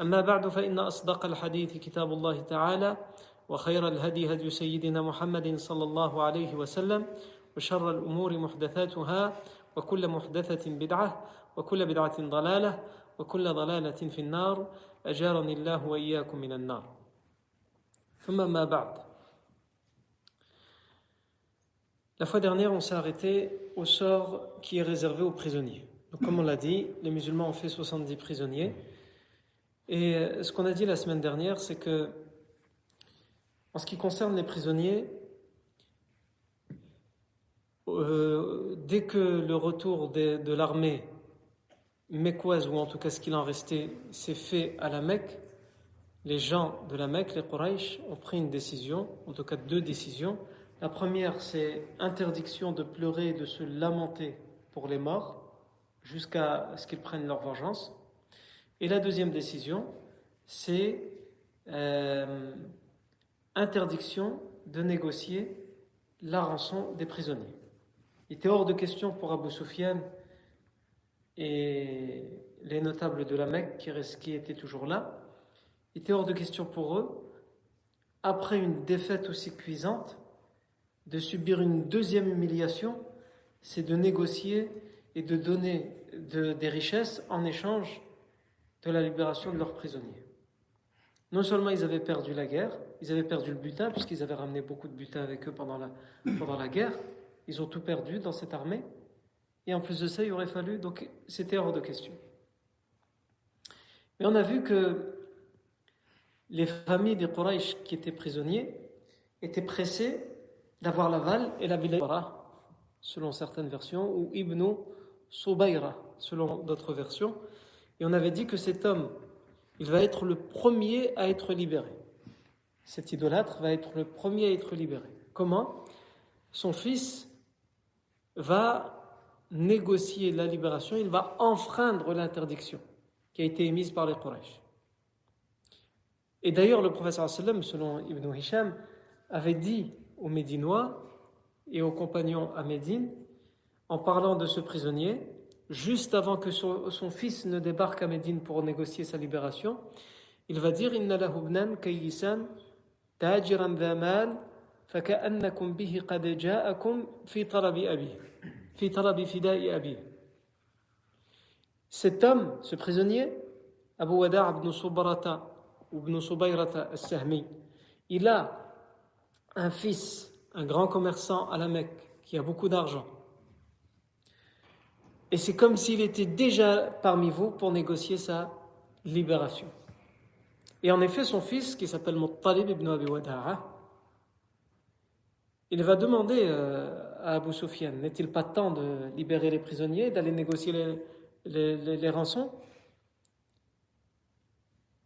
أما بعد فإن أصدق الحديث كتاب الله تعالى وخير الهدي هدي سيدنا محمد صلى الله عليه وسلم وشر الأمور محدثاتها وكل محدثة بدعة وكل بدعة ضلالة وكل ضلالة في النار أجارني الله وإياكم من النار ثم ما بعد La fois dernière, on s'est arrêté au sort qui est réservé aux prisonniers. Donc, comme on l'a dit, les musulmans ont fait 70 prisonniers. Et ce qu'on a dit la semaine dernière, c'est que, en ce qui concerne les prisonniers, euh, dès que le retour de, de l'armée mécoise, ou en tout cas ce qu'il en restait, s'est fait à la Mecque, les gens de la Mecque, les Quraysh, ont pris une décision, en tout cas deux décisions. La première, c'est interdiction de pleurer et de se lamenter pour les morts jusqu'à ce qu'ils prennent leur vengeance. Et la deuxième décision, c'est euh, interdiction de négocier la rançon des prisonniers. Il était hors de question pour Abu Sufyan et les notables de la Mecque qui, étaient toujours là, il était hors de question pour eux, après une défaite aussi cuisante, de subir une deuxième humiliation, c'est de négocier et de donner de, des richesses en échange de la libération de leurs prisonniers. Non seulement ils avaient perdu la guerre, ils avaient perdu le butin, puisqu'ils avaient ramené beaucoup de butin avec eux pendant la, pendant la guerre, ils ont tout perdu dans cette armée, et en plus de ça, il aurait fallu, donc c'était hors de question. Mais on a vu que les familles des Quraysh qui étaient prisonniers étaient pressées d'avoir l'aval et la Bilayra, selon certaines versions, ou Ibn Subayra, selon d'autres versions. Et on avait dit que cet homme, il va être le premier à être libéré. Cet idolâtre va être le premier à être libéré. Comment? Son fils va négocier la libération, il va enfreindre l'interdiction qui a été émise par les Quraysh. Et d'ailleurs, le professeur sallam, selon Ibn Hisham, avait dit aux Médinois et aux compagnons à Médine, en parlant de ce prisonnier, juste avant que son, son, fils ne débarque à Médine pour négocier sa libération, il va dire Inna lahubnan kayisan tajiran dhamal فكأنكم به قد جاءكم في طلب أبيه في طلب فداء أبيه Cet homme, ce prisonnier, Abu Wada' ibn Subarata ou ibn Subayrata al-Sahmi, il a un fils, un grand commerçant à la Mecque, qui a beaucoup d'argent. Et c'est comme s'il était déjà parmi vous pour négocier sa libération. Et en effet, son fils, qui s'appelle Muttalib ibn Abi Wada'a, il va demander à Abu Sufyan, n'est-il pas temps de libérer les prisonniers, d'aller négocier les, rançons?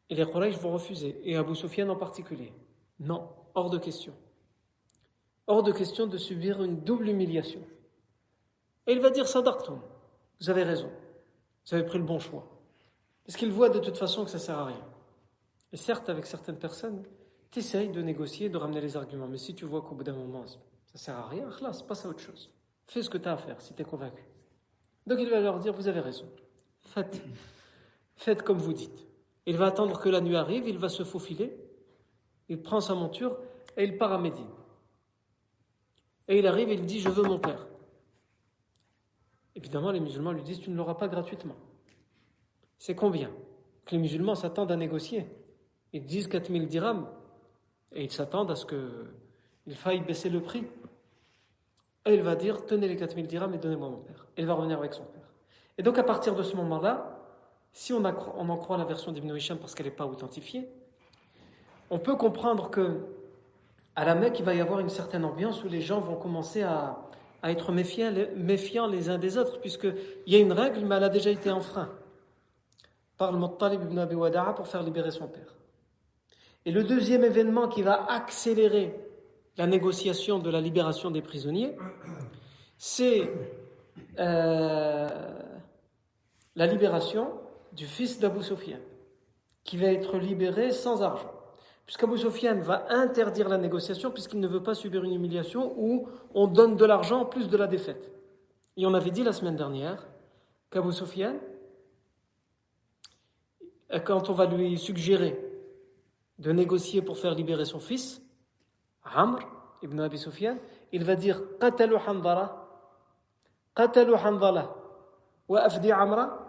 Et les Quraysh vont refuser, et Abu Sufyan en particulier. Non, hors de question. Hors de question de subir une double humiliation. Et il va dire Sadaqtum, vous avez raison, vous avez pris le bon choix. Parce qu'il voit de toute façon que ça ne sert à rien. Et certes, avec certaines personnes, tu essayes de négocier, de ramener les arguments, mais si tu vois qu'au bout d'un moment, ça ne sert à rien, là, passe à autre chose. Fais ce que tu as à faire si tu es convaincu. Donc il va leur dire, vous avez raison, faites, faites comme vous dites. Il va attendre que la nuit arrive, il va se faufiler, il prend sa monture et il part à Médine. Et il arrive et il dit Je veux mon père. Évidemment, les musulmans lui disent Tu ne l'auras pas gratuitement. C'est combien? Que les musulmans s'attendent à négocier. Ils disent 4000 dirhams Et ils s'attendent à ce qu'il faille baisser le prix. Et il va dire Tenez les 4000 dirhams et donnez-moi mon père. Et il va revenir avec son père. Et donc, à partir de ce moment-là, si on, en croit la version d'Ibn Hisham parce qu'elle n'est pas authentifiée, on peut comprendre que à la Mecque, il va y avoir une certaine ambiance où les gens vont commencer à, être méfiants, méfiants, les uns des autres, puisqu'il y a une règle, mais elle a déjà été enfreinte par le Muttalib ibn Abi Wada'a pour faire libérer son père. Et le deuxième événement qui va accélérer la négociation de la libération des prisonniers, c'est euh, la libération du fils d'Abu Sufyan, qui va être libéré sans argent. Puisqu'Abu Sufyan va interdire la négociation, puisqu'il ne veut pas subir une humiliation où on donne de l'argent en plus de la défaite. Et on avait dit la semaine dernière qu'Abu Sufyan, quand on va lui suggérer de négocier pour faire libérer son fils, Amr ibn Abi Sufyan, il va dire Qatalu Hanzala, Qatalu Hanzala, wa afdi Amra,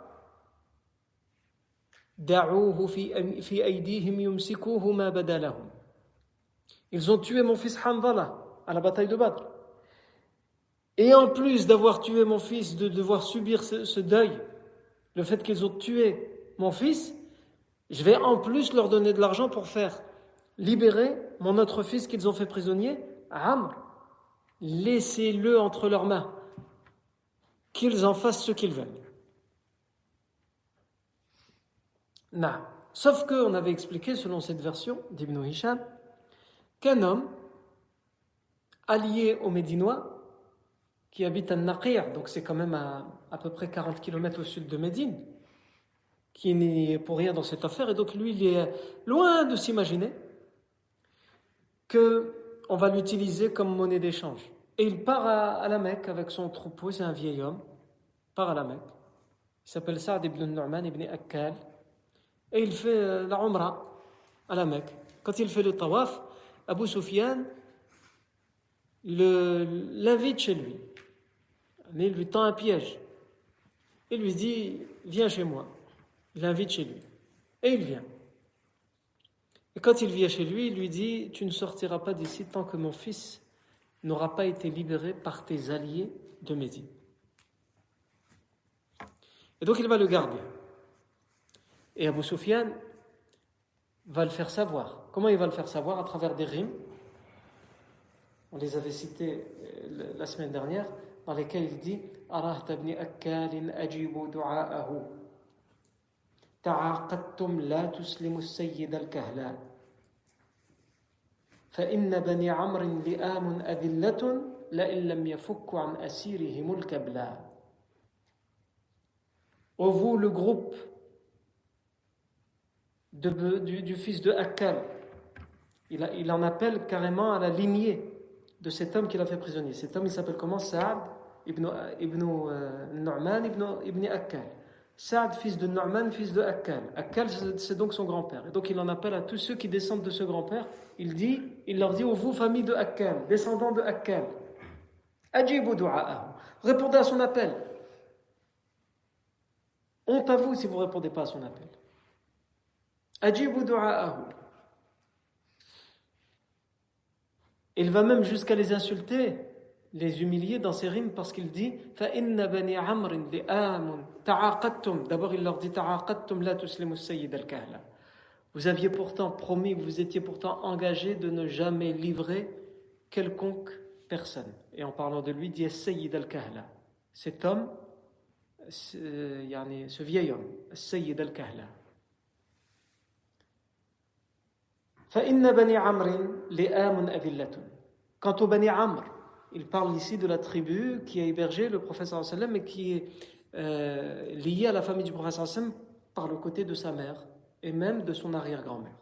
ils ont tué mon fils Hanzala à la bataille de Badr. Et en plus d'avoir tué mon fils, de devoir subir ce, deuil, le fait qu'ils ont tué mon fils, je vais en plus leur donner de l'argent pour faire libérer mon autre fils qu'ils ont fait prisonnier, Amr. Laissez-le entre leurs mains, qu'ils en fassent ce qu'ils veulent. Na. Sauf qu'on avait expliqué, selon cette version d'Ibn Hisham, qu'un homme allié aux Médinois, qui habite à Naqir, donc c'est quand même à, à peu près 40 km au sud de Médine, qui n'est pour rien dans cette affaire, et donc lui, il est loin de s'imaginer qu'on va l'utiliser comme monnaie d'échange. Et il part à, la Mecque avec son troupeau, c'est un vieil homme, part à la Mecque. Il s'appelle Saad ibn Nu'man ibn Akkal, et il fait euh, la à la Mecque. Quand il fait le tawaf, Abu Sufyan l'invite chez lui. Mais il lui tend un piège. Il lui dit Viens chez moi. Il l'invite chez lui. Et il vient. Et quand il vient chez lui, il lui dit Tu ne sortiras pas d'ici tant que mon fils n'aura pas été libéré par tes alliés de Médine. Et donc il va le garder. Et Abu Sufyan va le faire savoir. Comment il va le faire savoir À travers des rimes. On les avait cités euh, la semaine dernière, dans lesquelles il dit أرهت ابن أكال أجيب دعاءه تعاقدتم لا تسلم السيد الكهلاء فإن بني عمرو لئام أذلة لئن لم يفك عن أسيرهم الكبلاء Ô vous, le groupe du, fils de Akkal. Il, en appelle carrément à la lignée de cet homme qu'il a fait prisonnier. Cet homme, il s'appelle comment? Saad ibn, ibn euh, ibn, ibn. Saad, fils de Nu'man, fils de Akkal. Akkal, c'est donc son grand-père. Et donc il en appelle à tous ceux qui descendent de ce grand-père. Il dit, il leur dit, ô vous, famille de Akkal, descendants de Akkal, ajibu du'a'ahu. Répondez à son appel. Honte à vous si vous ne répondez pas à son appel. Il va même jusqu'à les insulter, les humilier dans ses rimes parce qu'il dit D'abord, il leur dit Vous aviez pourtant promis, vous étiez pourtant engagé de ne jamais livrer quelconque personne. Et en parlant de lui, dit Sayyid al-Kahla? Cet homme, ce vieil homme, Sayyid al-Kahla. Quant au Bani Amr, il parle ici de la tribu qui a hébergé le prophète sallam mais qui est euh, liée à la famille du prophète sallam par le côté de sa mère et même de son arrière-grand-mère.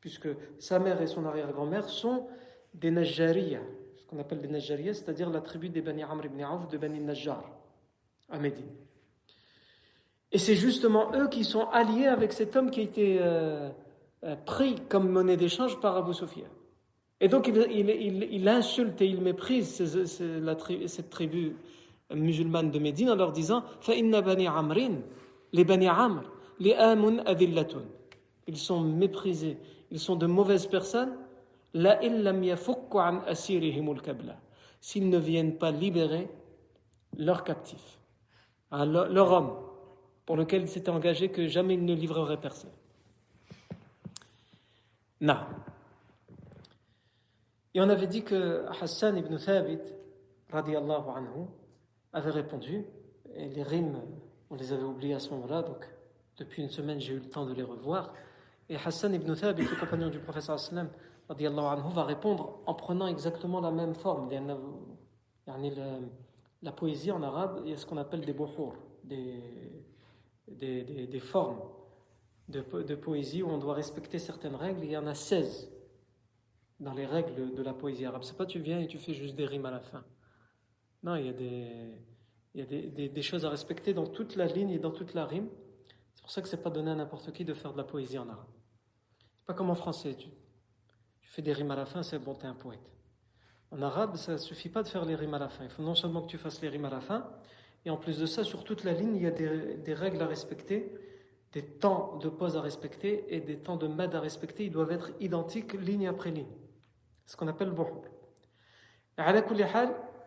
Puisque sa mère et son arrière-grand-mère sont des Najjariya, ce qu'on appelle des Najjariya, c'est-à-dire la tribu des Bani Amr ibn Auf de Bani Najjar à. Et c'est justement eux qui sont alliés avec cet homme qui a été euh, pris comme monnaie d'échange par Abu Sufyan. Et donc il, il, insulte et il méprise cette tribu musulmane de Médine en leur disant les bani amr, les amun adillatun. Ils sont méprisés, ils sont de mauvaises personnes s'ils ne viennent pas libérer leur captif, hein, leur homme, pour lequel ils s'étaient engagés que jamais ils ne livreraient personne. Non. Et on avait dit que Hassan ibn Thabit, radiallahu anhu, avait répondu, et les rimes, on les avait oubliées à ce moment-là, donc depuis une semaine j'ai eu le temps de les revoir. Et Hassan ibn Thabit, le compagnon du professeur sallam, anhu, va répondre en prenant exactement la même forme. La poésie en arabe, il y a ce qu'on appelle des des, des formes de, poésie où on doit respecter certaines règles. Il y en a 16 dans les règles de la poésie arabe. C'est pas tu viens et tu fais juste des rimes à la fin. Non, il y a des, il y a des, choses à respecter dans toute la ligne et dans toute la rime. C'est pour ça que c'est pas donné à n'importe qui de faire de la poésie en arabe. C'est pas comme en français. Tu, fais des rimes à la fin, c'est bon, t'es un poète. En arabe, ça suffit pas de faire les rimes à la fin. Il faut non seulement que tu fasses les rimes à la fin, et en plus de ça, sur toute la ligne, il y a des règles à respecter des temps de pause à respecter et des temps de mad à respecter, ils doivent être identiques ligne après ligne. C'est ce qu'on appelle le buhur.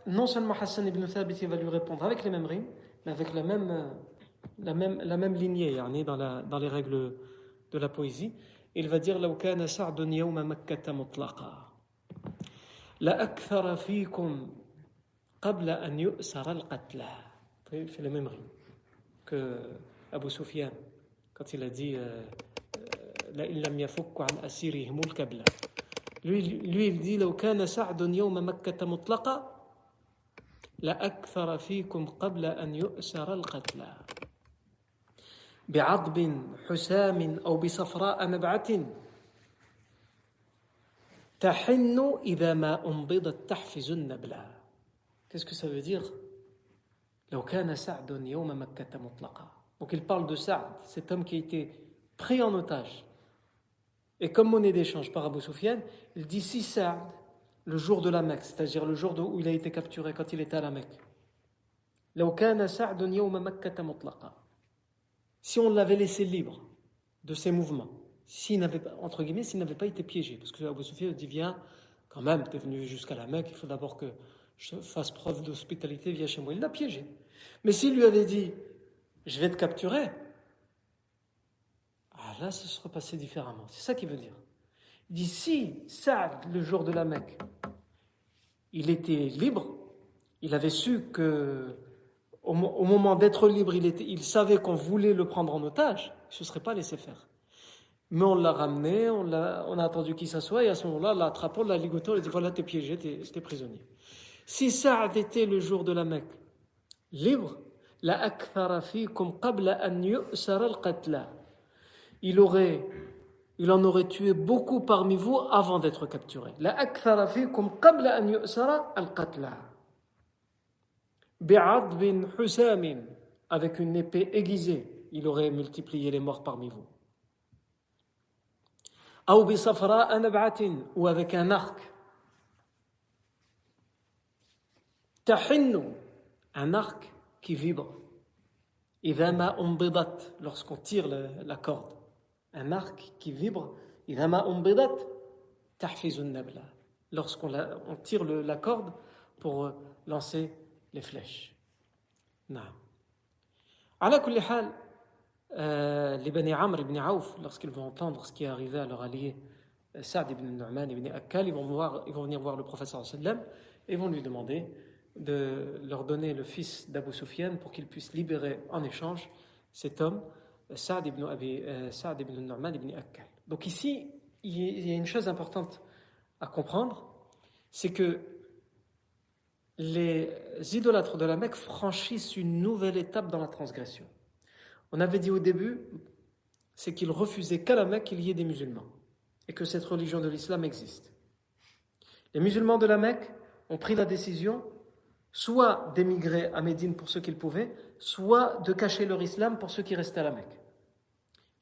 Non seulement Hassan ibn Thabit va lui répondre avec les mêmes rimes, mais avec la même, la même, la même lignée dans, la, dans les règles de la poésie. Il va dire لو كان سعد يوم مكة مطلقا لأكثر فيكم قبل أن يؤسر القتلى. Il fait les mêmes rimes que Abu Sufyan quand il a dit euh, euh, lui, lui il dit لو كان سعد يوم مكة مطلقا لأكثر فيكم قبل أن يؤسر القتلى بعضب حسام أو بصفراء نبعة تحن إذا ما أنبضت تحفز النبلة Qu'est-ce que ça veut dire? لو كان سعد يوم مكة مطلقا Donc il parle de ça, cet homme qui a été pris en otage. Et comme monnaie d'échange par Abu Sufyan, il dit si Saad, le jour de la Mecque, c'est-à-dire le jour où il a été capturé quand il était à la Mecque. Si on l'avait laissé libre de ses mouvements, s'il n'avait pas, entre guillemets, s'il n'avait pas été piégé, parce que Abu Sufyan dit viens, quand même, tu es venu jusqu'à la Mecque, il faut d'abord que je fasse preuve d'hospitalité, viens chez moi. Il l'a piégé. Mais s'il lui avait dit je vais te capturer. Ah là, ce serait passé différemment. C'est ça qu'il veut dire. Si Saad, le jour de la Mecque, il était libre, il avait su que au, moment d'être libre, il, était, il savait qu'on voulait le prendre en otage, il ne se serait pas laissé faire. Mais on l'a ramené, on a, attendu qu'il s'assoie, et à ce moment-là, l'a attrapé, l'a ligoté, on a dit voilà, t'es piégé, t'es prisonnier. Si Saad était le jour de la Mecque libre, il aurait il en aurait tué beaucoup parmi vous avant d'être capturé. avec une épée aiguisée, il aurait multiplié les morts parmi vous. ou avec un arc. un arc qui vibre. lorsqu'on tire la, corde. Un arc qui vibre. lorsqu'on on tire la corde pour euh, lancer les flèches. Euh, les Bani Amr ibn Aouf, lorsqu'ils vont entendre ce qui est arrivé à leur allié euh, Saad ibn Nu'man ibn Akkal, ils vont, voir, ils vont venir voir le professeur sallam et vont lui demander de leur donner le fils d'Abu Sufyan pour qu'il puisse libérer en échange cet homme, Saad ibn, Abi, euh, Saad ibn Nu'man ibn Akkal. Donc ici, il y a une chose importante à comprendre, c'est que les idolâtres de la Mecque franchissent une nouvelle étape dans la transgression. On avait dit au début, c'est qu'ils refusaient qu'à la Mecque qu'il y ait des musulmans et que cette religion de l'islam existe. Les musulmans de la Mecque ont pris la décision soit d'émigrer à Médine pour ceux qu'ils pouvaient, soit de cacher leur islam pour ceux qui restaient à la Mecque.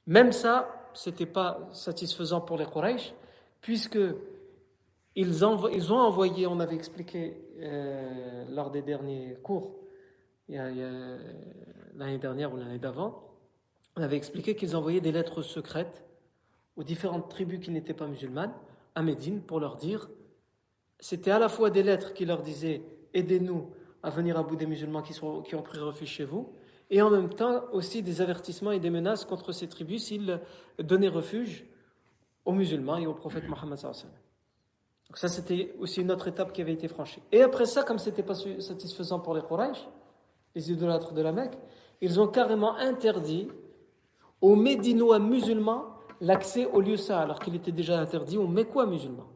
Même ça, ce n'était pas satisfaisant pour les Quraysh, puisque ils, ont envoyé, on avait expliqué euh, lors des derniers cours, l'année dernière ou l'année d'avant, on avait expliqué qu'ils envoyaient des lettres secrètes aux différentes tribus qui n'étaient pas musulmanes, à Médine pour leur dire, c'était à la fois des lettres qui leur disaient aidez-nous à venir à bout des musulmans qui, sont, qui ont pris refuge chez vous, et en même temps aussi des avertissements et des menaces contre ces tribus s'ils donnaient refuge aux musulmans et au prophète Mohammed. Donc ça, c'était aussi une autre étape qui avait été franchie. Et après ça, comme ce n'était pas satisfaisant pour les Quraysh, les idolâtres de la Mecque, ils ont carrément interdit aux Médinois musulmans l'accès au lieu ça, alors qu'il était déjà interdit aux Mécois musulmans.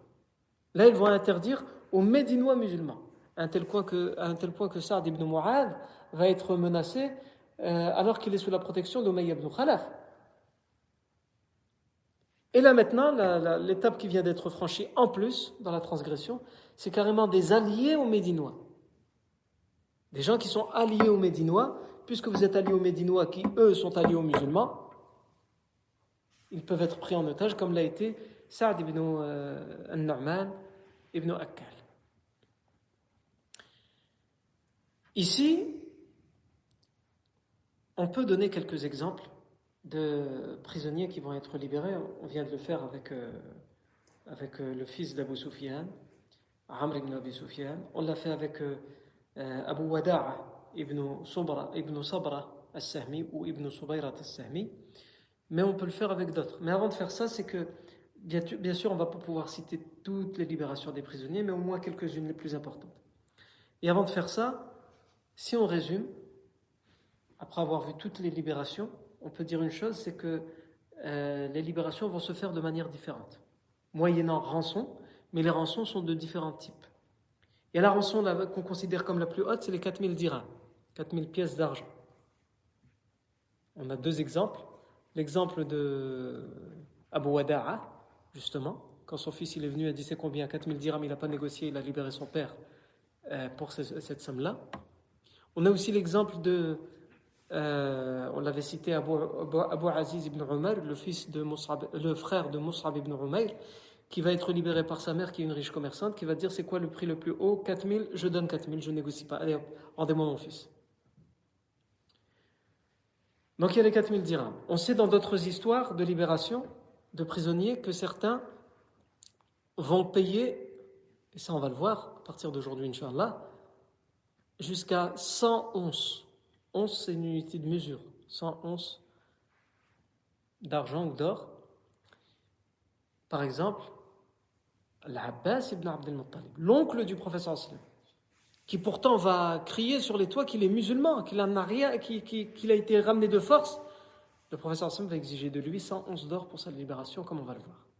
Là, ils vont interdire aux Médinois musulmans, un tel point que, Saad ibn Mu'ad va être menacé euh, alors qu'il est sous la protection d'Umayy ibn Khalaf. Et là maintenant, l'étape qui vient d'être franchie en plus dans la transgression, c'est carrément des alliés aux Médinois. Des gens qui sont alliés aux Médinois, puisque vous êtes alliés aux Médinois qui, eux, sont alliés aux musulmans, ils peuvent être pris en otage, comme l'a été Saad ibn euh, al-Nu'man ibn Akkal. Ici, on peut donner quelques exemples de prisonniers qui vont être libérés. On vient de le faire avec, euh, avec euh, le fils d'Abu Sufyan, Amr ibn Abi Sufyan. On l'a fait avec Abu Wada'a ibn, ibn Sabra al-Sahmi ou ibn Subayrat al-Sahmi mais on peut le faire avec d'autres. Mais avant de faire ça, c'est que, bien sûr, on ne va pas pouvoir citer toutes les libérations des prisonniers, mais au moins quelques-unes les plus importantes. Et avant de faire ça, si on résume, après avoir vu toutes les libérations, on peut dire une chose, c'est que euh, les libérations vont se faire de manière différente, moyennant rançon, mais les rançons sont de différents types. Et la rançon qu'on considère comme la plus haute, c'est les 4000 dirhams, 4000 pièces d'argent. On a deux exemples. L'exemple de Abu Wada'a, justement, quand son fils il est venu, il a dit c'est combien? 4000 dirhams, il n'a pas négocié, il a libéré son père euh, pour cette somme-là. On a aussi l'exemple de, euh, on l'avait cité, Abu, Abu, Aziz ibn Umar, le, fils de le frère de Mus'ab ibn Umayr, qui va être libéré par sa mère, qui est une riche commerçante, qui va dire c'est quoi le prix le plus haut? 4000, je donne 4000, je négocie pas. Allez rendez-moi mon fils. Donc il y a les 4000 dirhams. On sait dans d'autres histoires de libération de prisonniers que certains vont payer, et ça on va le voir à partir d'aujourd'hui, Inch'Allah, jusqu'à 111. 11 c'est une unité de mesure. 111 d'argent ou d'or. Par exemple, l'Abbas ibn Abdel Muttalib, l'oncle du professeur qui pourtant va crier sur les toits qu'il est musulman, qu'il a qu'il a été ramené de force, le professeur Hassan va exiger de lui 111 d'or pour sa libération, comme on va le voir.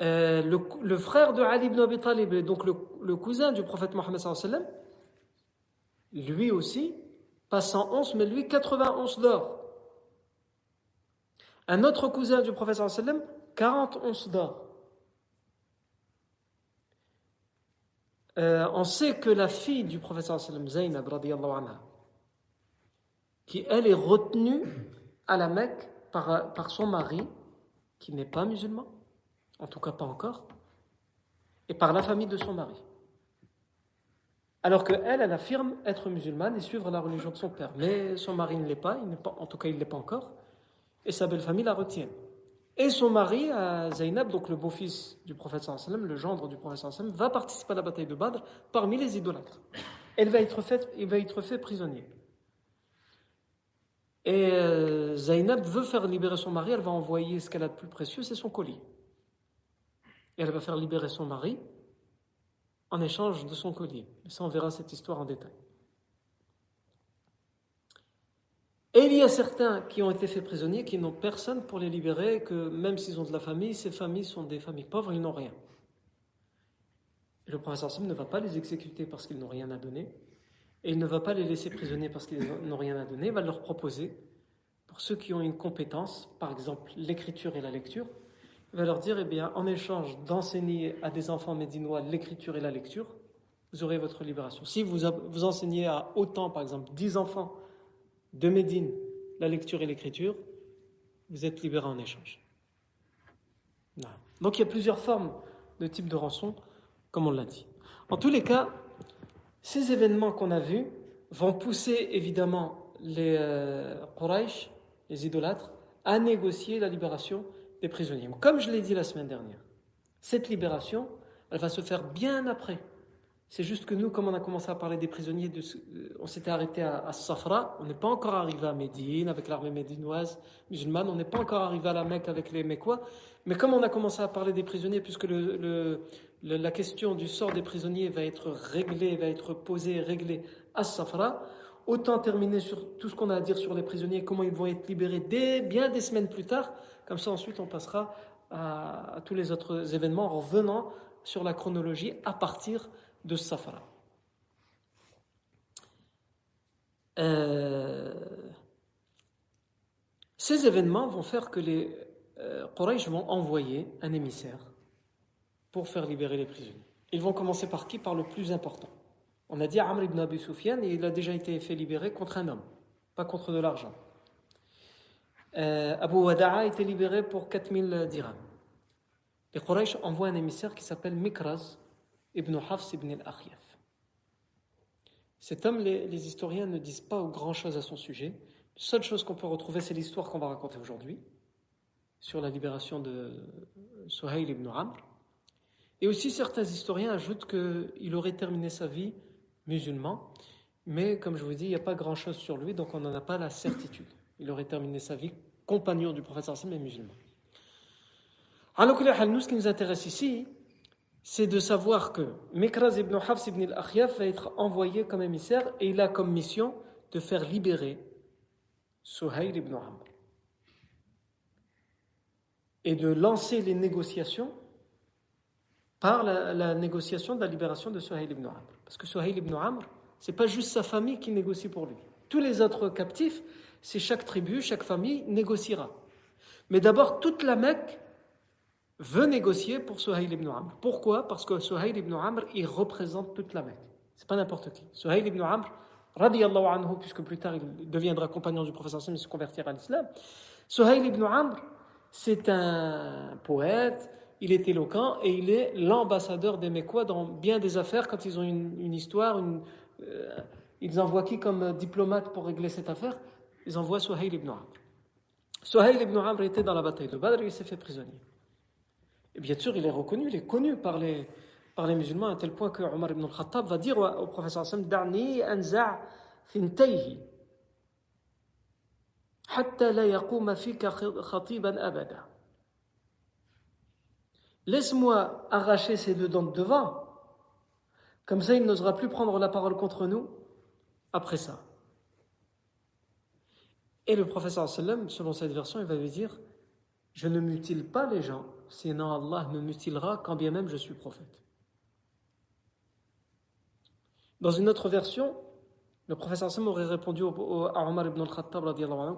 Euh, le, frère de Ali ibn Abi Talib, donc le, cousin du prophète Mohammed, lui aussi, pas 111, mais lui 91 d'or. Un autre cousin du prophète 40 onces d'or. Euh, on sait que la fille du professeur Zainab, anha, qui elle est retenue à la Mecque par son mari, qui n'est pas musulman, en tout cas pas encore, et par la famille de son mari. Alors qu'elle, elle affirme être musulmane et suivre la religion de son père. Mais son mari ne l'est pas, en tout cas il ne l'est pas encore, et sa belle famille la retient. Et son mari, euh, Zainab, donc le beau-fils du prophète sallam, le gendre du prophète sallam, va participer à la bataille de Badr parmi les idolâtres. Elle va être faite, il va être fait prisonnier. Et euh, Zainab veut faire libérer son mari, elle va envoyer ce qu'elle a de plus précieux, c'est son colis. Et elle va faire libérer son mari en échange de son collier. Ça, on verra cette histoire en détail. Et il y a certains qui ont été faits prisonniers qui n'ont personne pour les libérer, que même s'ils ont de la famille, ces familles sont des familles pauvres, ils n'ont rien. Et le Sam ne va pas les exécuter parce qu'ils n'ont rien à donner, et il ne va pas les laisser prisonniers parce qu'ils n'ont rien à donner, il va leur proposer, pour ceux qui ont une compétence, par exemple l'écriture et la lecture, va leur dire, eh bien, en échange d'enseigner à des enfants médinois l'écriture et la lecture, vous aurez votre libération. Si vous, vous enseignez à autant, par exemple, 10 enfants de Médine, la lecture et l'écriture, vous êtes libéré en échange. Donc il y a plusieurs formes de type de rançon, comme on l'a dit. En tous les cas, ces événements qu'on a vus vont pousser évidemment les euh, les idolâtres, à négocier la libération des prisonniers. Comme je l'ai dit la semaine dernière, cette libération, elle va se faire bien après. C'est juste que nous, comme on a commencé à parler des prisonniers, euh, on s'était arrêté à, Safra, on n'est pas encore arrivé à Médine avec l'armée médinoise musulmane, on n'est pas encore arrivé à la Mecque avec les Mécois, mais comme on a commencé à parler des prisonniers, puisque la question du sort des prisonniers va être réglée, va être posée, réglée à Safra, autant terminer sur tout ce qu'on a à dire sur les prisonniers, comment ils vont être libérés dès, bien des semaines plus tard, comme ça ensuite on passera à, tous les autres événements en revenant sur la chronologie à partir de Safra. Euh, ces événements vont faire que les euh, vont envoyer un émissaire pour faire libérer les prisonniers. Ils vont commencer par qui? Par le plus important. On a dit Amr ibn Abi Sufyan il a déjà été fait libérer contre un homme, pas contre de l'argent. Euh, Abu Wada'a a été libéré pour 4000 dirhams. Les Quraysh envoient un émissaire qui s'appelle Mikraz ibn Hafs ibn al-Akhyaf. Cet homme, les, historiens ne disent pas grand-chose à son sujet. La seule chose qu'on peut retrouver, c'est l'histoire qu'on va raconter aujourd'hui sur la libération de Suhail ibn Amr. Et aussi, certains historiens ajoutent qu'il aurait terminé sa vie musulman, mais comme je vous dis, il n'y a pas grand-chose sur lui, donc on n'en a pas la certitude. Il aurait terminé sa vie compagnon du prophète mais musulman. Alors, nous, ce qui nous intéresse ici, c'est de savoir que Mekraz ibn Hafs ibn al-Akhyaf va être envoyé comme émissaire et il a comme mission de faire libérer Suhail ibn Amr et de lancer les négociations par la, négociation de la libération de Suhail ibn Amr. Parce que Suhail ibn Amr, c'est pas juste sa famille qui négocie pour lui. Tous les autres captifs, c'est chaque tribu, chaque famille négociera. Mais d'abord, toute la Mecque veut négocier pour Suhail ibn Amr. Pourquoi? Parce que Suhail ibn Amr, il représente toute la Mecque. C'est pas n'importe qui. Suhail ibn Amr, radiallahu anhu, puisque plus tard il deviendra compagnon du professeur Sam, il se convertira à l'islam. Suhail ibn Amr, c'est un poète, il est éloquent et il est l'ambassadeur des Mécois dans bien des affaires. Quand ils ont une, histoire, euh, ils envoient qui comme diplomate pour régler cette affaire? Ils envoient Suhail ibn Amr. Suhail ibn Amr était dans la bataille de Badr et il s'est fait prisonnier. Et bien sûr, il est reconnu, il est connu par les, par les musulmans à tel point que Omar ibn al-Khattab va dire au professeur Hassan Da'ni anza' fintayhi hatta la yaquma fika khatiban abada. Laisse-moi arracher ces deux dents de devant, comme ça il n'osera plus prendre la parole contre nous après ça. Et le professeur selon cette version, il va lui dire Je ne mutile pas les gens sinon Allah me mutilera quand bien même je suis prophète. Dans une autre version, le professeur aurait répondu à Omar ibn al-Khattab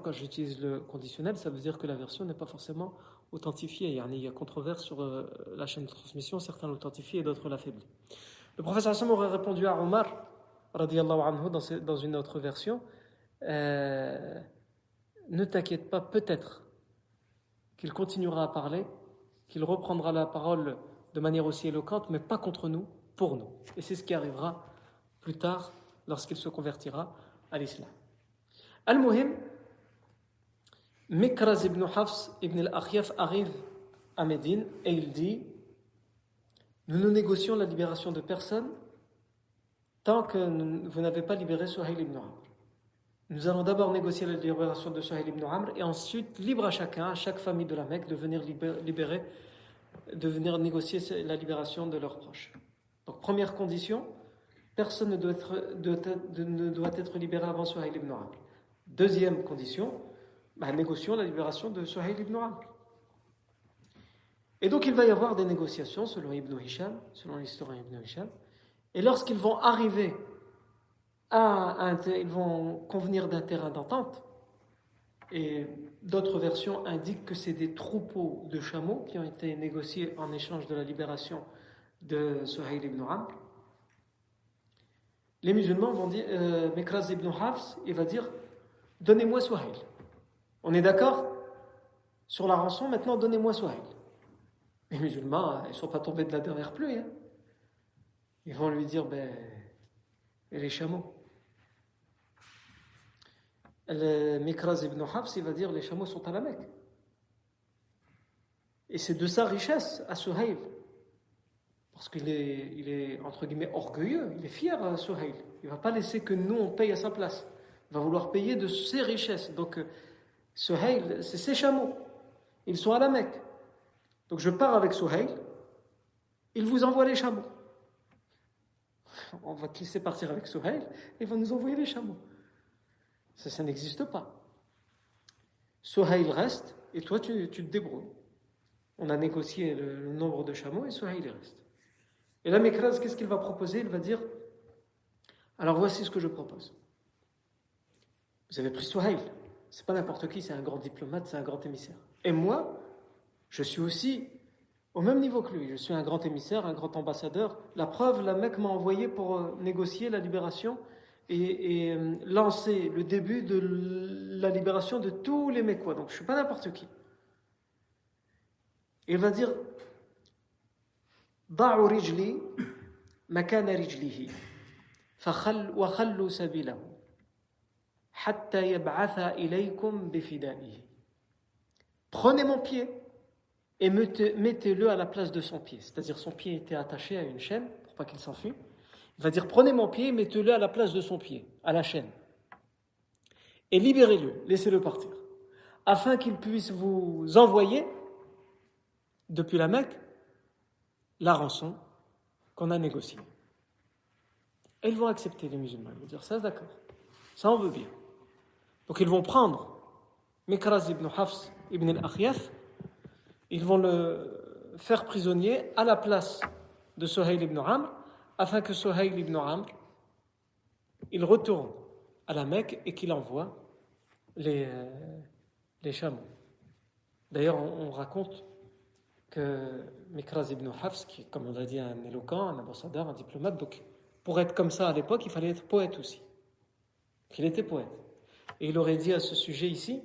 quand j'utilise le conditionnel, ça veut dire que la version n'est pas forcément authentifiée. Il y a controverse sur euh, la chaîne de transmission, certains l'authentifient et d'autres l'affaiblissent. Le professeur aurait répondu à Omar anhu, dans, dans une autre version euh, Ne t'inquiète pas, peut-être qu'il continuera à parler qu'il reprendra la parole de manière aussi éloquente, mais pas contre nous, pour nous. Et c'est ce qui arrivera plus tard lorsqu'il se convertira à l'islam. Al-Muhim, Mikraz ibn Hafs ibn al-Akhyaf arrive à Médine et il dit Nous nous négocions la libération de personne tant que vous n'avez pas libéré Suhail ibn Amr. Nous allons d'abord négocier la libération de Suhail ibn Amr et ensuite, libre à chacun, à chaque famille de la Mecque, de venir libérer, de venir négocier la libération de leurs proches. Donc, première condition, personne ne doit être, libéré avant Suhail ibn Amr. Deuxième condition, bah, négocions la libération de Suhail ibn Amr. Et donc, il va y avoir des négociations selon Ibn Hisham, selon l'historien Ibn Hisham. Et lorsqu'ils vont arriver ils vont convenir d'un terrain d'entente. Et d'autres versions indiquent que c'est des troupeaux de chameaux qui ont été négociés en échange de la libération de Suhail ibn Amr. Les musulmans vont dire, euh, Mekraz ibn Hafs, il va dire Donnez-moi Suhail. On est d'accord? Sur la rançon, maintenant donnez-moi Suhail. Les musulmans, ils ne sont pas tombés de la dernière pluie. Hein. Ils vont lui dire Ben, et les chameaux? Mikraz ibn Hafs, il va dire les chameaux sont à la Mecque. Et c'est de sa richesse à Suhail. Parce qu'il est, il est, entre guillemets, orgueilleux, il est fier, à Suhail. Il ne va pas laisser que nous, on paye à sa place. Il va vouloir payer de ses richesses. Donc, euh, Suhail, c'est ses chameaux. Ils sont à la Mecque. Donc, je pars avec Suhail. Il vous envoie les chameaux. On va te laisser partir avec Suhail et il va nous envoyer les chameaux. Ça, n'existe pas. Suhail reste et toi, tu, te débrouilles. On a négocié le, nombre de chameaux et Suhail reste. Et là, Mekraz, qu'est-ce qu'il va proposer? Il va dire Alors voici ce que je propose. Vous avez pris Suhail. C'est pas n'importe qui, c'est un grand diplomate, c'est un grand émissaire. Et moi, je suis aussi au même niveau que lui. Je suis un grand émissaire, un grand ambassadeur. La preuve, la Mecque m'a envoyé pour euh, négocier la libération et, euh, lancer le début de la libération de tous les Mecquois. Donc je ne suis pas n'importe qui. Il va dire Prenez mon pied et mettez-le à la place de son pied. C'est-à-dire son pied était attaché à une chaîne pour pas qu'il s'enfuit. Il va dire prenez mon pied et mettez-le à la place de son pied, à la chaîne. Et libérez-le, laissez-le partir. Afin qu'il puisse vous envoyer, depuis la Mecque, la rançon qu'on a négociée. Et ils vont accepter les musulmans. Ils vont dire ça, d'accord. Ça, on veut bien. Donc ils vont prendre Mikraz ibn Hafs ibn al-Akhyaf ils vont le faire prisonnier à la place de Sohail ibn Amr, afin que Sohail ibn Amr, il retourne à la Mecque et qu'il envoie les, euh, les chameaux. D'ailleurs, on, raconte que Mikraz ibn Hafs, qui est, comme on l'a dit, un éloquent, un ambassadeur, un diplomate, donc pour être comme ça à l'époque, il fallait être poète aussi. Qu'il était poète. Et il aurait dit à ce sujet ici,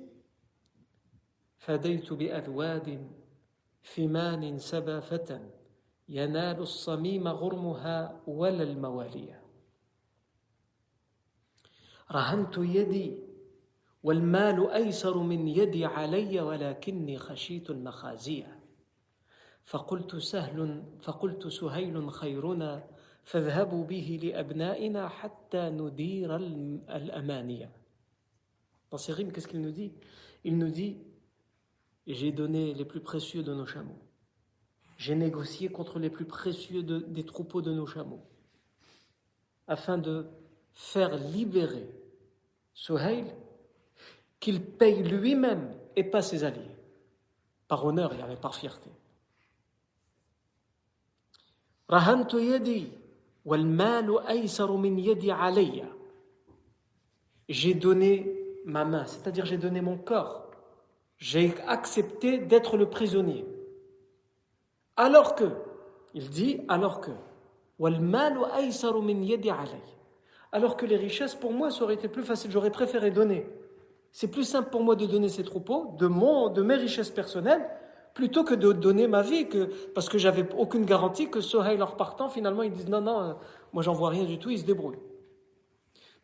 فيمان سبا فتى ينال الصميم غرمها ولا الموالية. رهنت يدي والمال أيسر من يدي علي ولكني خشيت المخازية. فقلت سهل فقلت سهيل خيرنا فاذهبوا به لأبنائنا حتى ندير الأمانية. Dans ces rimes, qu'est-ce qu'il nous dit? Il nous dit j'ai donné les plus précieux de nos chameaux. J'ai négocié contre les plus précieux des troupeaux de nos chameaux, afin de faire libérer Suhail, qu'il paye lui-même et pas ses alliés, par honneur et par fierté. J'ai donné ma main, c'est-à-dire j'ai donné mon corps j'ai accepté d'être le prisonnier. Alors que, il dit, alors que, alors que les richesses, pour moi, ça aurait été plus facile, j'aurais préféré donner. C'est plus simple pour moi de donner ces troupeaux, de, mon, de mes richesses personnelles, plutôt que de donner ma vie, que, parce que j'avais aucune garantie que Sohail, en repartant, finalement, ils disent non, non, euh, moi j'en vois rien du tout, ils se débrouillent.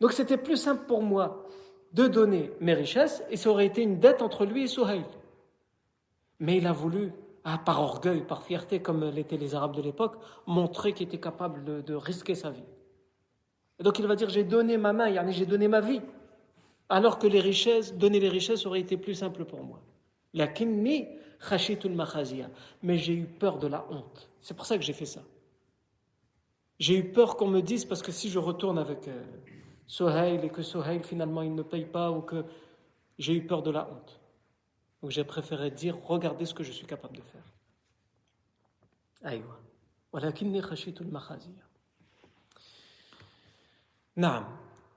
Donc c'était plus simple pour moi de donner mes richesses et ça aurait été une dette entre lui et Souhaïl. Mais il a voulu, ah, par orgueil, par fierté, comme l'étaient les Arabes de l'époque, montrer qu'il était capable de, risquer sa vie. Et donc il va dire J'ai donné ma main, j'ai donné ma vie, alors que les richesses, donner les richesses aurait été plus simple pour moi. La kinni khashitul Mais j'ai eu peur de la honte. C'est pour ça que j'ai fait ça. J'ai eu peur qu'on me dise, parce que si je retourne avec. Euh, Sohail et que Sohail finalement il ne paye pas ou que j'ai eu peur de la honte. Donc j'ai préféré dire regardez ce que je suis capable de faire. Aïwa. نعم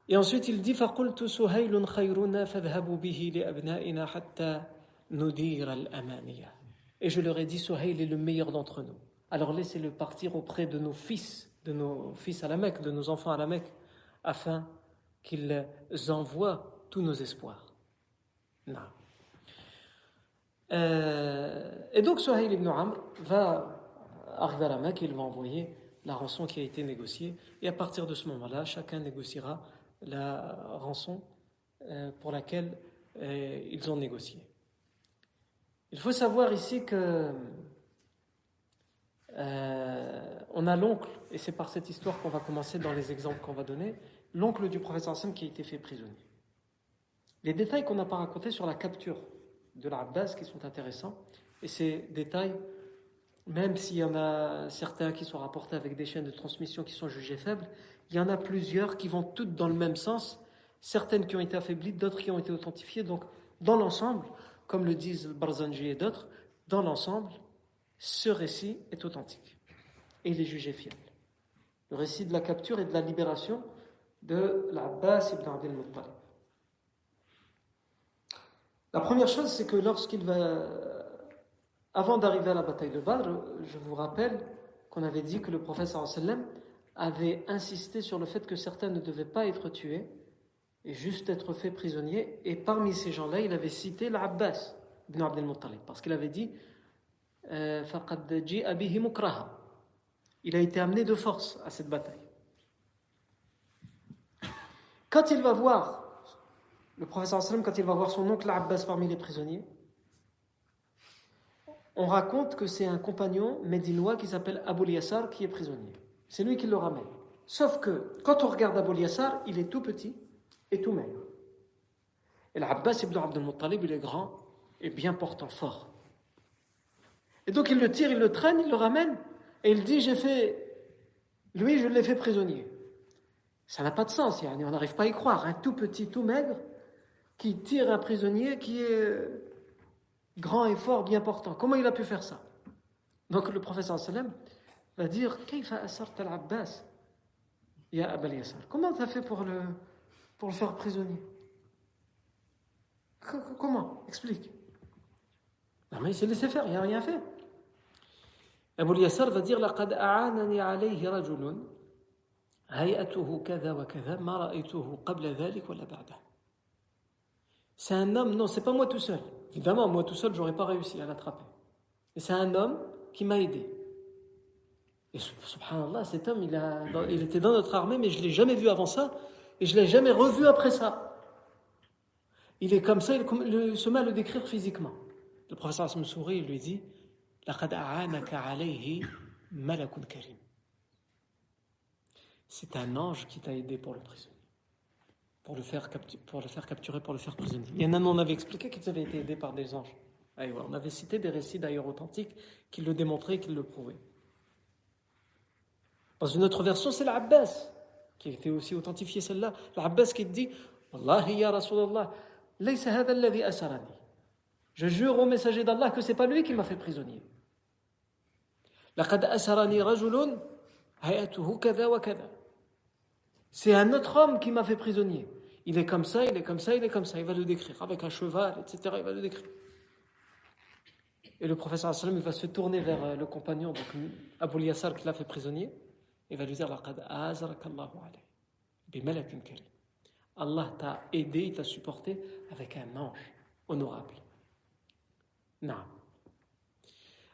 Et ensuite il dit فقلت سهيل خيرنا فاذهبوا به لأبنائنا حتى ندير الأمانية Et je leur ai dit Suhail est le meilleur d'entre nous. Alors laissez-le partir auprès de nos fils, de nos fils à la Mecque, de nos enfants à la Mecque, afin qu'ils envoient tous nos espoirs. Non. Euh, et donc Suhail ibn Amr va arriver à la Mecque et il va envoyer la rançon qui a été négociée. Et à partir de ce moment-là, chacun négociera la rançon euh, pour laquelle euh, ils ont négocié. Il faut savoir ici que on a l'oncle, et c'est par cette histoire qu'on va commencer dans les exemples qu'on va donner, l'oncle du professeur Hassan qui a été fait prisonnier. Les détails qu'on n'a pas racontés sur la capture de l'Abbas qui sont intéressants, et ces détails, même s'il y en a certains qui sont rapportés avec des chaînes de transmission qui sont jugées faibles, il y en a plusieurs qui vont toutes dans le même sens, certaines qui ont été affaiblies, d'autres qui ont été authentifiées. Donc, dans l'ensemble, comme le disent Barzanji et d'autres, dans l'ensemble, ce récit est authentique et il est jugé fiable. Le récit de la capture et de la libération de l'Abbas ibn Abdel Muttalib. La première chose, c'est que lorsqu'il va, avant d'arriver à la bataille de Badr, je vous rappelle qu'on avait dit que le sallam avait insisté sur le fait que certains ne devaient pas être tués et juste être faits prisonniers. Et parmi ces gens-là, il avait cité l'Abbas ibn Abdel Muttalib parce qu'il avait dit euh, il a été amené de force à cette bataille. Quand il va voir, le professeur quand il va voir son oncle Abbas parmi les prisonniers, on raconte que c'est un compagnon médinois qui s'appelle Abou Yassar qui est prisonnier. C'est lui qui le ramène. Sauf que quand on regarde Abou Yassar, il est tout petit et tout maigre. Et l'Abbas ibn Abdel Muttalib, il est grand et bien portant, fort. Et donc il le tire, il le traîne, il le ramène, et il dit, j'ai fait, lui, je l'ai fait prisonnier. Ça n'a pas de sens, on n'arrive pas à y croire. Un tout petit, tout maigre, qui tire un prisonnier qui est grand et fort, bien portant. Comment il a pu faire ça Donc le professeur sallam va dire, al-Abbas Ya Comment tu as fait pour le, pour le faire prisonnier Comment Explique. Non mais il s'est laissé faire, il n'a rien fait. Abu Yassar va dire لقد أعانني عليه رجل هيئته كذا وكذا ما رأيته قبل ذلك ولا بعده. c'est un homme, non, c'est pas moi tout seul. Évidemment, moi tout seul, j'aurais pas réussi à l'attraper. Mais c'est un homme qui m'a aidé. Et subhanallah, cet homme, il, a, il était dans notre armée, mais je l'ai jamais vu avant ça, et je l'ai jamais revu après ça. Il est comme ça, il se met à le décrire physiquement. Le professeur me sourit, il lui dit c'est un ange qui t'a aidé pour le prisonnier, pour le, faire capturer, pour le faire prisonnier. Il y en a, on avait expliqué qu'ils avaient été aidés par des anges. On avait cité des récits d'ailleurs authentiques qui le démontraient, qui le prouvaient. Dans une autre version, c'est l'Abbas qui a été aussi authentifié celle-là. L'Abbas qui dit Wallahi ya Rasulallah, asarani. Je jure au messager d'Allah que c'est pas lui qui m'a fait prisonnier. C'est un autre homme qui m'a fait prisonnier. Il est comme ça, il est comme ça, il est comme ça. Il va le décrire avec un cheval, etc. Il va le décrire. Et le professeur il va se tourner vers euh, le compagnon, donc Abu Yassar qui l'a fait prisonnier, et va lui dire Allah t'a aidé, il t'a supporté avec un ange honorable. Non.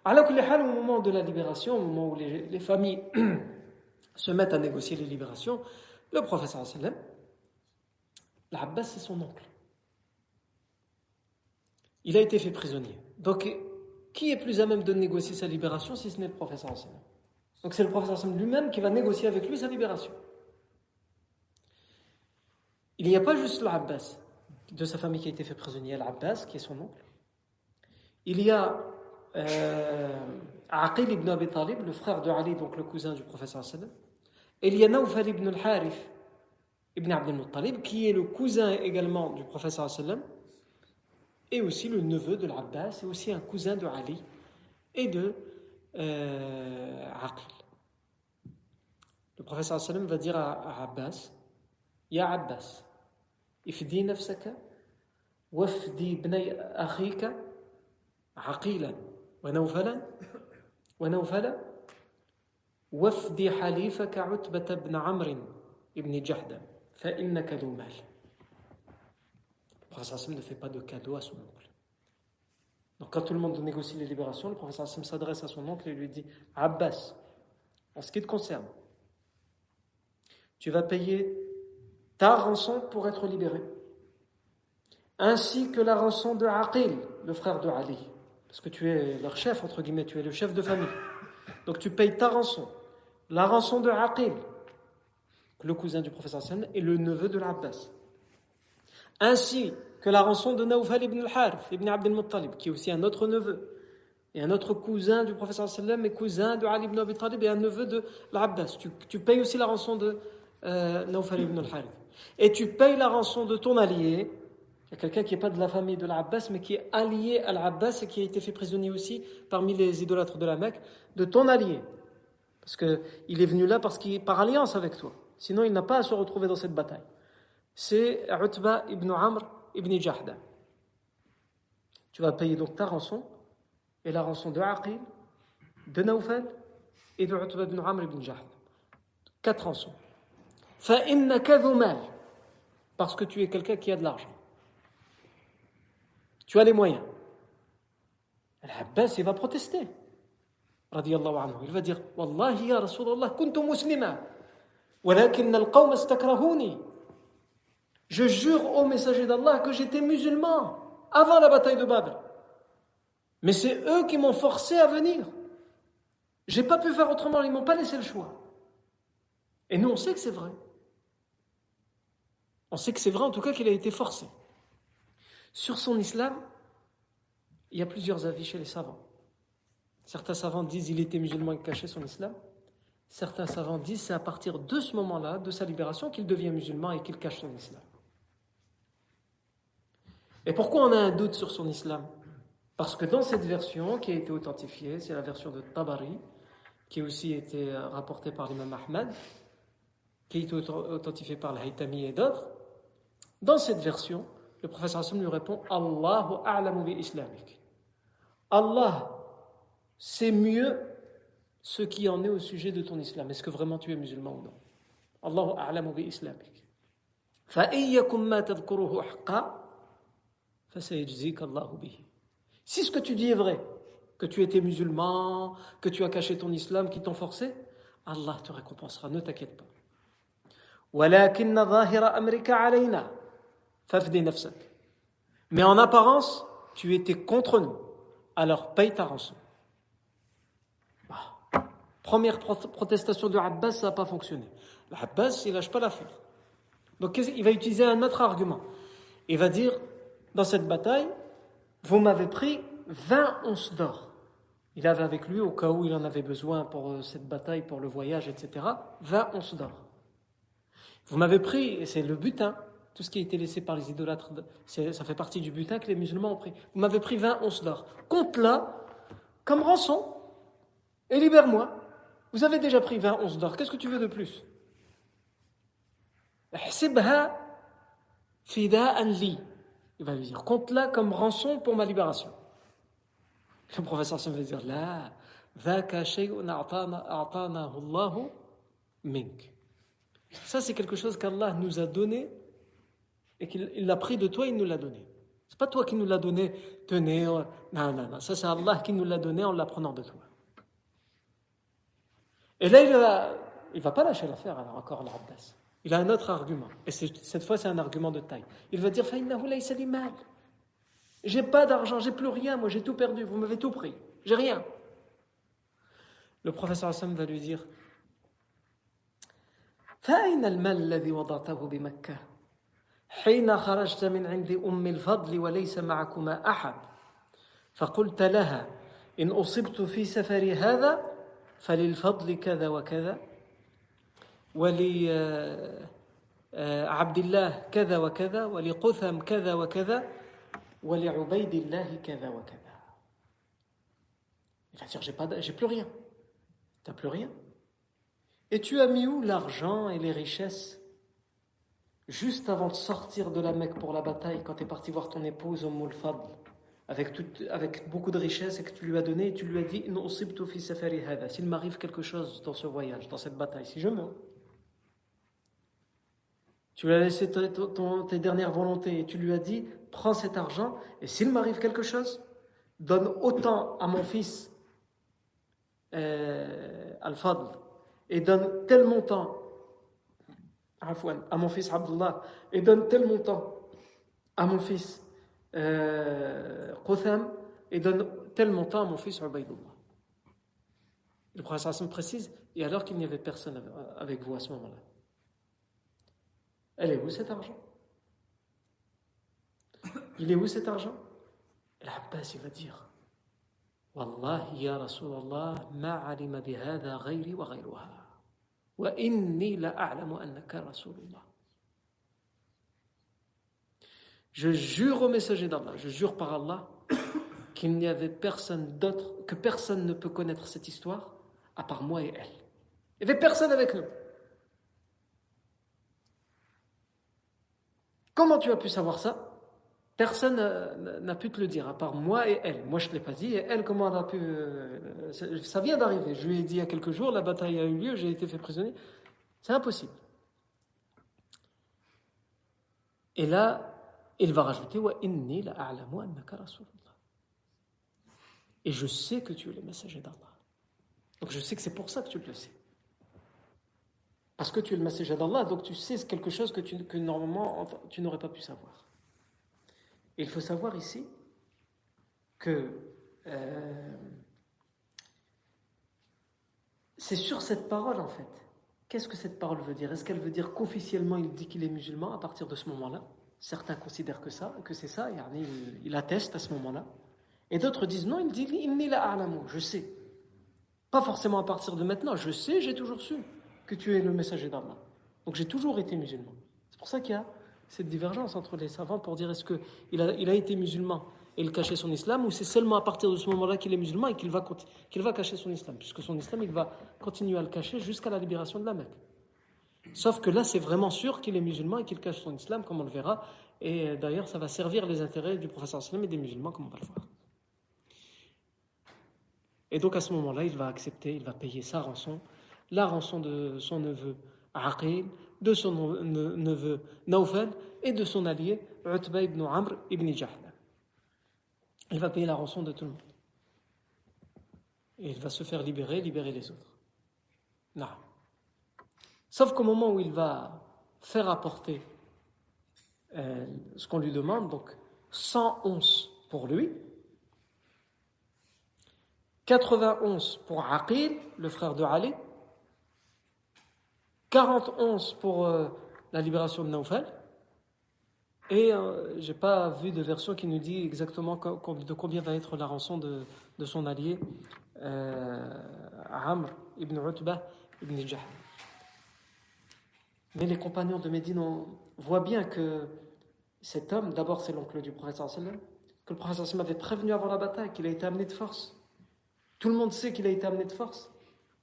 Alors que au moment de la libération, au moment où les, familles se mettent à négocier les libérations, le professeur sallam, l'Abbas c'est son oncle. Il a été fait prisonnier. Donc, qui est plus à même de négocier sa libération si ce n'est le professeur sallam Donc, c'est le professeur sallam lui-même qui va négocier avec lui sa libération. Il n'y a pas juste l'Abbas de sa famille qui a été fait prisonnier, l'Abbas qui est son oncle. Il y a euh, Aqil ibn Abi Talib, le frère de Ali, donc le cousin du professeur sallam. Et il y a Nawfal ibn al-Harith ibn Abdel Muttalib, qui est le cousin également du professeur sallam, et aussi le neveu de l'Abbas, et aussi un cousin de Ali et de euh, Aqil. Le professeur sallam va dire à, Abbas, Ya Abbas, ifdi nafsaka, wafdi bnay akhika, عقيلا ونوفلا ونوفلا وفد حليفك عتبة بن عمرو بن جحدة فإنك ذو مال le Hassim ne fait pas de cadeau à son oncle. Donc quand tout le monde négocie les libérations, le professeur Hassim s'adresse à son oncle et lui dit Abbas, en ce qui te concerne, tu vas payer ta rançon pour être libéré, ainsi que la rançon de Aqil, le frère de Ali parce que tu es leur chef, entre guillemets, tu es le chef de famille. Donc tu payes ta rançon, la rançon de Aqil, le cousin du professeur sallam, et le neveu de l'Abbas. Ainsi que la rançon de Naufal ibn al-Harith, ibn Abd al-Muttalib, qui est aussi un autre neveu, et un autre cousin du professeur sallam, et cousin de Ali ibn Abi Talib, et un neveu de l'Abbas. Tu, tu, payes aussi la rançon de euh, Naufal ibn al-Harith. Et tu payes la rançon de ton allié, il y a quelqu'un qui n'est pas de la famille de l'Abbas, mais qui est allié à l'Abbas et qui a été fait prisonnier aussi parmi les idolâtres de la Mecque, de ton allié. Parce qu'il est venu là parce qu'il par alliance avec toi. Sinon, il n'a pas à se retrouver dans cette bataille. C'est Utba ibn Amr ibn Jahda. Tu vas payer donc ta rançon et la rançon de Aqil, de Naufal et de Utba ibn Amr ibn Jahda. Quatre rançons. Parce que tu es quelqu'un qui a de l'argent. Tu as les moyens. Al-Abbas, il va protester. Il va dire Wallahi ya Rasulallah, kuntu muslima. Je jure au messager d'Allah que j'étais musulman avant la bataille de Badr. Mais c'est eux qui m'ont forcé à venir. J'ai pas pu faire autrement, ils m'ont pas laissé le choix. Et nous, on sait que c'est vrai. On sait que c'est vrai, en tout cas, qu'il a été forcé. Sur son islam, il y a plusieurs avis chez les savants. Certains savants disent qu'il était musulman et cachait son islam. Certains savants disent c'est à partir de ce moment-là, de sa libération, qu'il devient musulman et qu'il cache son islam. Et pourquoi on a un doute sur son islam? Parce que dans cette version qui a été authentifiée, c'est la version de Tabari, qui a aussi été rapportée par l'imam Ahmad, qui a été authentifiée par l'Haïtami et d'autres, dans cette version, le professeur Hassan lui répond Allahu a'lamu bi islamik. Allah sait mieux ce qui en est au sujet de ton islam. Est-ce que vraiment tu es musulman ou non? Allahu a'lamu bi islamik. فَإِيَّكُمْ مَا تَذْكُرُهُ حَقًّا فَسَيَجْزِيكَ اللَّهُ بِهِ Si ce que tu dis est vrai, que tu étais musulman, que tu as caché ton islam, qui t'ont forcé, Allah te récompensera, ne t'inquiète pas. وَلَكِنَّ ظَاهِرَ أَمْرِكَ عَلَيْنَا فَفْدِ نَفْسَكَ Mais en apparence, tu étais contre nous, alors paye ta rançon. Première protestation de Abbas, ça n'a pas fonctionné. Abbas, il lâche pas l'affaire. Donc il va utiliser un autre argument. Il va dire, dans cette bataille, vous m'avez pris 20 onces d'or. Il avait avec lui, au cas où il en avait besoin pour euh, cette bataille, pour le voyage, etc., 20 onces d'or. Vous m'avez pris, et c'est le butin, tout ce qui a été laissé par les idolâtres, ça fait partie du butin que les musulmans ont pris. Vous m'avez pris 20 onces d'or. Compte-la comme rançon et libère-moi. Vous avez déjà pris 20 onces d'or. Qu'est-ce que tu veux de plus? Il va lui dire compte-la comme rançon pour ma libération. Le professeur Sam va dire là, ça c'est quelque chose qu'Allah nous a donné et qu'il l'a pris de toi, il nous l'a donné. C'est pas toi qui nous l'a donné, tenez, non, non, non, ça c'est Allah qui nous l'a donné en l'apprenant de toi. Et là, il va, il va pas lâcher l'affaire, alors encore l'Abbas. Il a un autre argument, et cette fois c'est un argument de taille. Il va dire, mal. J'ai pas d'argent, j'ai plus rien, moi j'ai tout perdu, vous m'avez tout pris, j'ai rien. Le professeur Hassan va lui dire, فأين المال الذي وضعته بمكة حين خرجت من عند أم الفضل وليس معكما أحد فقلت لها إن أصبت في سفري هذا فللفضل كذا وكذا ولعبد الله كذا وكذا ولقثم كذا وكذا ولعبيد الله كذا وكذا Il va dire, j'ai, pas, j'ai plus rien. T'as plus rien. Et tu as mis où l'argent et les richesses juste avant de sortir de la Mecque pour la bataille, quand tu es parti voir ton épouse au Fadl, avec, beaucoup de richesses et que tu lui as donné, et tu lui as dit S'il m'arrive quelque chose dans ce voyage, dans cette bataille, si je meurs, tu lui as laissé tes dernières volontés et tu lui as dit Prends cet argent et s'il m'arrive quelque chose, donne autant à mon fils euh, Al-Fadl et donne tel montant à mon fils Abdullah et donne tel montant à mon fils euh, et donne tel montant à mon fils Ubaydullah. Le professeur Hassan précise, et alors qu'il n'y avait personne avec vous à ce moment-là. Elle est où cet argent? Il est où cet argent? L'Abbas, il va dire Wallahi ya Rasulallah, ma alima bihada ghayri wa ghayruha. Wa inni la a'lamu annaka Rasulullah. Je jure au messager d'Allah, je jure par Allah qu'il n'y avait personne d'autre, que personne ne peut connaître cette histoire à part moi et elle. Il n'y avait personne avec nous. Comment tu as pu savoir ça? Personne n'a pu te le dire, à part moi et elle. Moi, je ne l'ai pas dit, et elle, comment elle a pu... Euh, ça vient d'arriver. Je lui ai dit il y a quelques jours, la bataille a eu lieu, j'ai été fait prisonnier. C'est impossible. Et là, il va rajouter Et je sais que tu es le messager d'Allah. Donc je sais que c'est pour ça que tu le sais. Parce que tu es le messager d'Allah, donc tu sais quelque chose que, normalement tu n'aurais pas pu savoir. Et il faut savoir ici que euh, c'est sur cette parole en fait. Qu'est-ce que cette parole veut dire? Est-ce qu'elle veut dire qu'officiellement il dit qu'il est musulman à partir de ce moment-là? Certains considèrent que ça, que c'est ça, il, il atteste à ce moment-là. Et d'autres disent non, il dit il la je sais. Pas forcément à partir de maintenant, je sais, j'ai toujours su que tu es le messager d'Allah. Donc j'ai toujours été musulman. C'est pour ça qu'il y a cette divergence entre les savants pour dire est-ce qu'il a, il a été musulman et il cachait son islam ou c'est seulement à partir de ce moment-là qu'il est musulman et qu'il va, qu'il va cacher son islam, puisque son islam, il va continuer à le cacher jusqu'à la libération de la Mecque. Sauf que là, c'est vraiment sûr qu'il est musulman et qu'il cache son islam, comme on le verra. Et d'ailleurs, ça va servir les intérêts du professeur islam et des musulmans, comme on va le voir. Et donc à ce moment-là, il va accepter, il va payer sa rançon, la rançon de son neveu Aqil, de son neveu Naufal et de son allié Utba ibn Amr ibn Jahl. Il va payer la rançon de tout le monde. Et il va se faire libérer, libérer les autres. Non. Sauf qu'au moment où il va faire apporter euh, ce qu'on lui demande, donc 111 pour lui, 91 pour Aqil, le frère de Ali, 41 pour euh, la libération de Naufal, et euh, je n'ai pas vu de version qui nous dit exactement de combien va être la rançon de, son allié euh, Amr ibn Utbah ibn Jahl. Mais les compagnons de Médine voient bien que cet homme, d'abord c'est l'oncle du prophète que le prophète avait prévenu avant la bataille, qu'il a été amené de force. Tout le monde sait qu'il a été amené de force.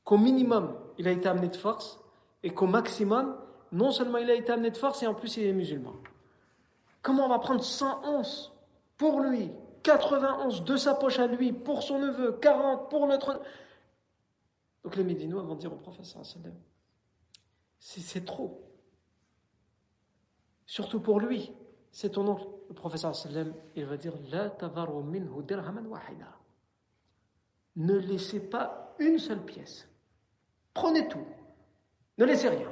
Qu'au minimum, il a été amené de force. Et qu'au maximum, non seulement il a été amené de force, et en plus il est musulman. Comment on va prendre 111 pour lui, 91 de sa poche à lui, pour son neveu, 40 pour notre... Donc les Médinois vont dire au professeur c'est trop. Surtout pour lui, c'est ton oncle. Le professeur il va dire La minhu dirhaman wahida ne laissez pas une seule pièce. Prenez tout. Ne laissez rien.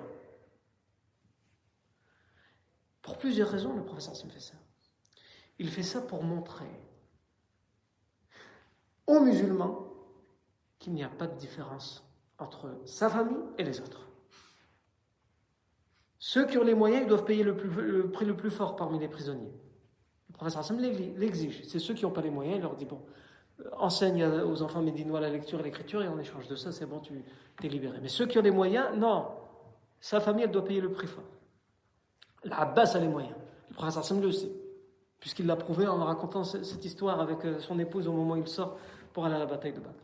Pour plusieurs raisons, le professeur Sim fait ça. Il fait ça pour montrer aux musulmans qu'il n'y a pas de différence entre sa famille et les autres. Ceux qui ont les moyens, ils doivent payer le, prix le plus fort parmi les prisonniers. Le professeur Hassan l'exige. C'est ceux qui n'ont pas les moyens, il leur dit bon, enseigne aux enfants médinois la lecture et l'écriture et en échange de ça, c'est bon, tu es libéré. Mais ceux qui ont les moyens, non. Sa famille, elle doit payer le prix fort. L'Abbas a les moyens. Le prince Hassan le sait, puisqu'il l'a prouvé en racontant cette histoire avec euh, son épouse au moment où il sort pour aller à la bataille de Badr.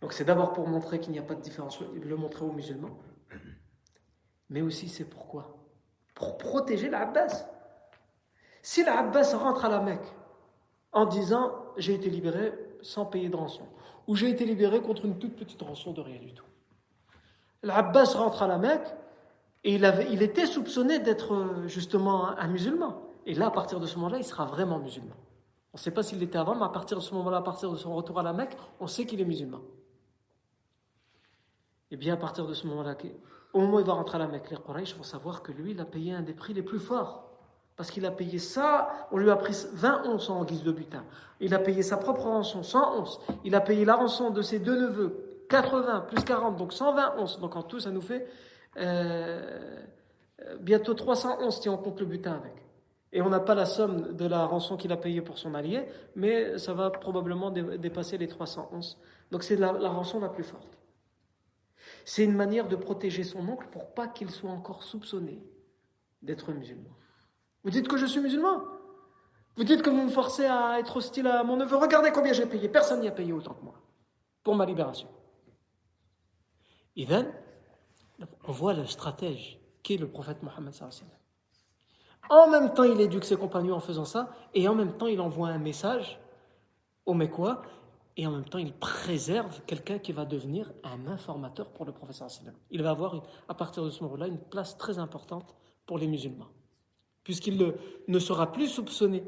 Donc c'est d'abord pour montrer qu'il n'y a pas de différence, le montrer aux musulmans, mais aussi c'est pourquoi? Pour protéger l'Abbas. Si l'Abbas rentre à la Mecque en disant j'ai été libéré sans payer de rançon, ou j'ai été libéré contre une toute petite rançon de rien du tout. L'Abbas rentre à la Mecque et il, avait, il était soupçonné d'être euh, justement un, musulman. Et là, à partir de ce moment-là, il sera vraiment musulman. On ne sait pas s'il l'était avant, mais à partir de ce moment-là, à partir de son retour à la Mecque, on sait qu'il est musulman. Et bien, à partir de ce moment-là, au moment où il va rentrer à la Mecque, les Quraysh vont savoir que lui, il a payé un des prix les plus forts Parce qu'il a payé ça, on lui a pris 20 onces en guise de butin. Il a payé sa propre rançon, 100 onces. Il a payé la rançon de ses deux neveux, 80 plus 40, donc 120 onces. Donc en tout, ça nous fait euh, bientôt 300 onces si on compte le butin avec. Et on n'a pas la somme de la rançon qu'il a payée pour son allié, mais ça va probablement dépasser les 300 onces. Donc c'est la rançon la plus forte. C'est une manière de protéger son oncle pour pas qu'il soit encore soupçonné d'être musulman. Vous dites que je suis musulman? Vous dites que vous me forcez à être hostile à mon neveu Regardez combien j'ai payé. Personne n'y a payé autant que moi pour ma libération. Ivan, on voit le stratège qui est le prophète Mohammed. En même temps, il éduque ses compagnons en faisant ça, et en même temps, il envoie un message aux Mécois, et en même temps, il préserve quelqu'un qui va devenir un informateur pour le prophète. Il va avoir, à partir de ce moment-là, une place très importante pour les musulmans puisqu'il ne sera plus soupçonné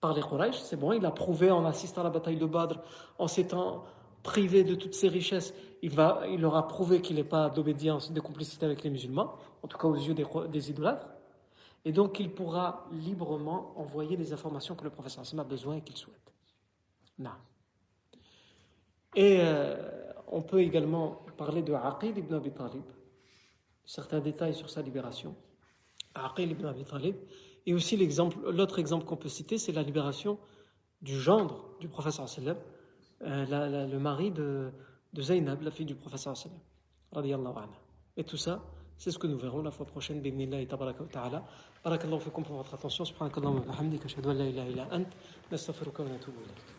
par les Quraysh. C'est bon, il a prouvé en assistant à la bataille de Badr, en s'étant privé de toutes ses richesses, il, va, il aura prouvé qu'il n'est pas d'obédience, de complicité avec les musulmans, en tout cas aux yeux des, des idolâtres. Et donc il pourra librement envoyer les informations que le professeur a besoin et qu'il souhaite. Non. Et euh, on peut également parler de Aqil ibn Abi Talib, certains détails sur sa libération. Aqil ibn Abi Talib. Et aussi l'autre exemple qu'on peut citer, c'est la libération du gendre du professeur sallam, euh, le mari de, de, Zainab, la fille du professeur sallam. Et tout ça, c'est ce que nous verrons la fois prochaine. Bibnillah tabaraka wa ta'ala. Barakallahu fikum pour votre attention. Subhanakallahu wa bihamdika. Ashhadu an la ilaha illa ant. Nastaghfiruka wa natubu ilayk.